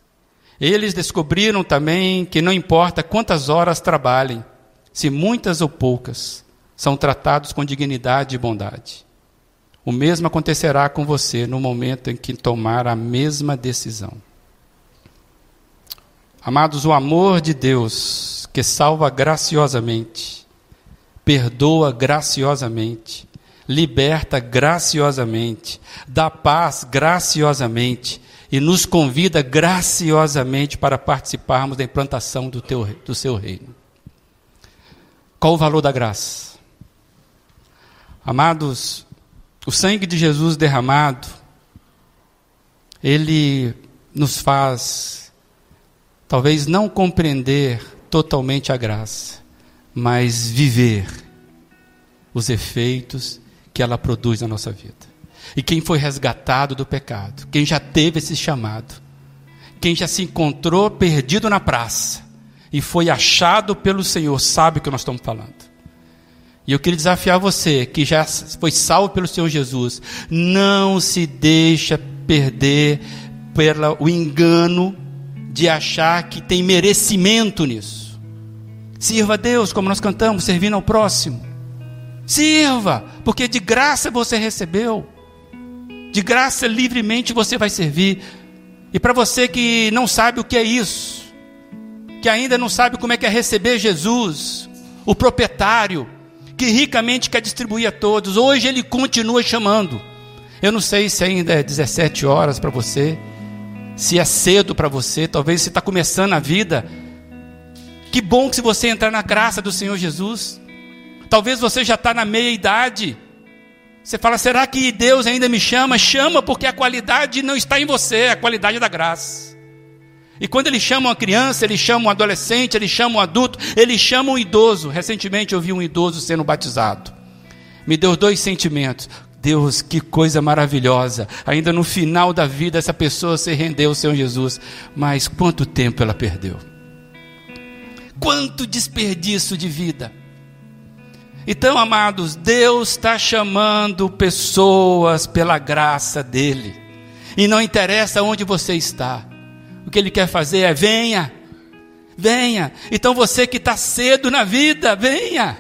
Eles descobriram também que não importa quantas horas trabalhem, se muitas ou poucas, são tratados com dignidade e bondade. O mesmo acontecerá com você no momento em que tomar a mesma decisão. Amados, o amor de Deus, que salva graciosamente, perdoa graciosamente, liberta graciosamente, dá paz graciosamente e nos convida graciosamente para participarmos da implantação do, teu, do seu reino. Qual o valor da graça? Amados, o sangue de Jesus derramado, ele nos faz, talvez não compreender totalmente a graça, mas viver os efeitos que ela produz na nossa vida. E quem foi resgatado do pecado, quem já teve esse chamado, quem já se encontrou perdido na praça e foi achado pelo Senhor, sabe o que nós estamos falando. E eu queria desafiar você, que já foi salvo pelo Senhor Jesus, não se deixa perder pelo engano de achar que tem merecimento nisso. Sirva a Deus, como nós cantamos, servindo ao próximo. Sirva, porque de graça você recebeu. De graça livremente você vai servir. E para você que não sabe o que é isso, que ainda não sabe como é que é receber Jesus, o proprietário, que ricamente quer distribuir a todos, hoje ele continua chamando. Eu não sei se ainda é 17 horas para você, se é cedo para você, talvez você está começando a vida. Que bom que se você entrar na graça do Senhor Jesus. Talvez você já está na meia idade. Você fala, será que Deus ainda me chama? Chama porque a qualidade não está em você, é a qualidade da graça. E quando ele chama uma criança, ele chama um adolescente, ele chama um adulto, ele chama um idoso. Recentemente eu vi um idoso sendo batizado. Me deu dois sentimentos. Deus, que coisa maravilhosa. Ainda no final da vida, essa pessoa se rendeu ao Senhor Jesus. Mas quanto tempo ela perdeu? Quanto desperdício de vida. Então, amados, Deus está chamando pessoas pela graça dEle. E não interessa onde você está. O que Ele quer fazer é: venha, venha. Então, você que está cedo na vida, venha.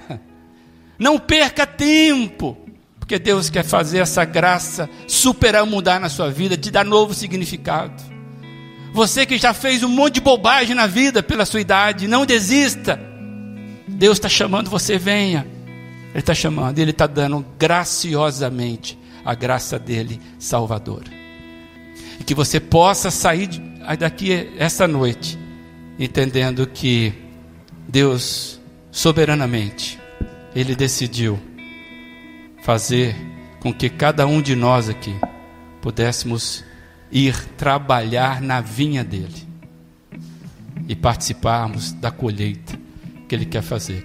Não perca tempo. Porque Deus quer fazer essa graça superar, mudar na sua vida, te dar novo significado. Você que já fez um monte de bobagem na vida pela sua idade, não desista. Deus está chamando você, venha. Ele está chamando, Ele está dando graciosamente a graça dele salvadora. E que você possa sair daqui essa noite entendendo que Deus soberanamente ele decidiu fazer com que cada um de nós aqui pudéssemos ir trabalhar na vinha dele e participarmos da colheita que ele quer fazer.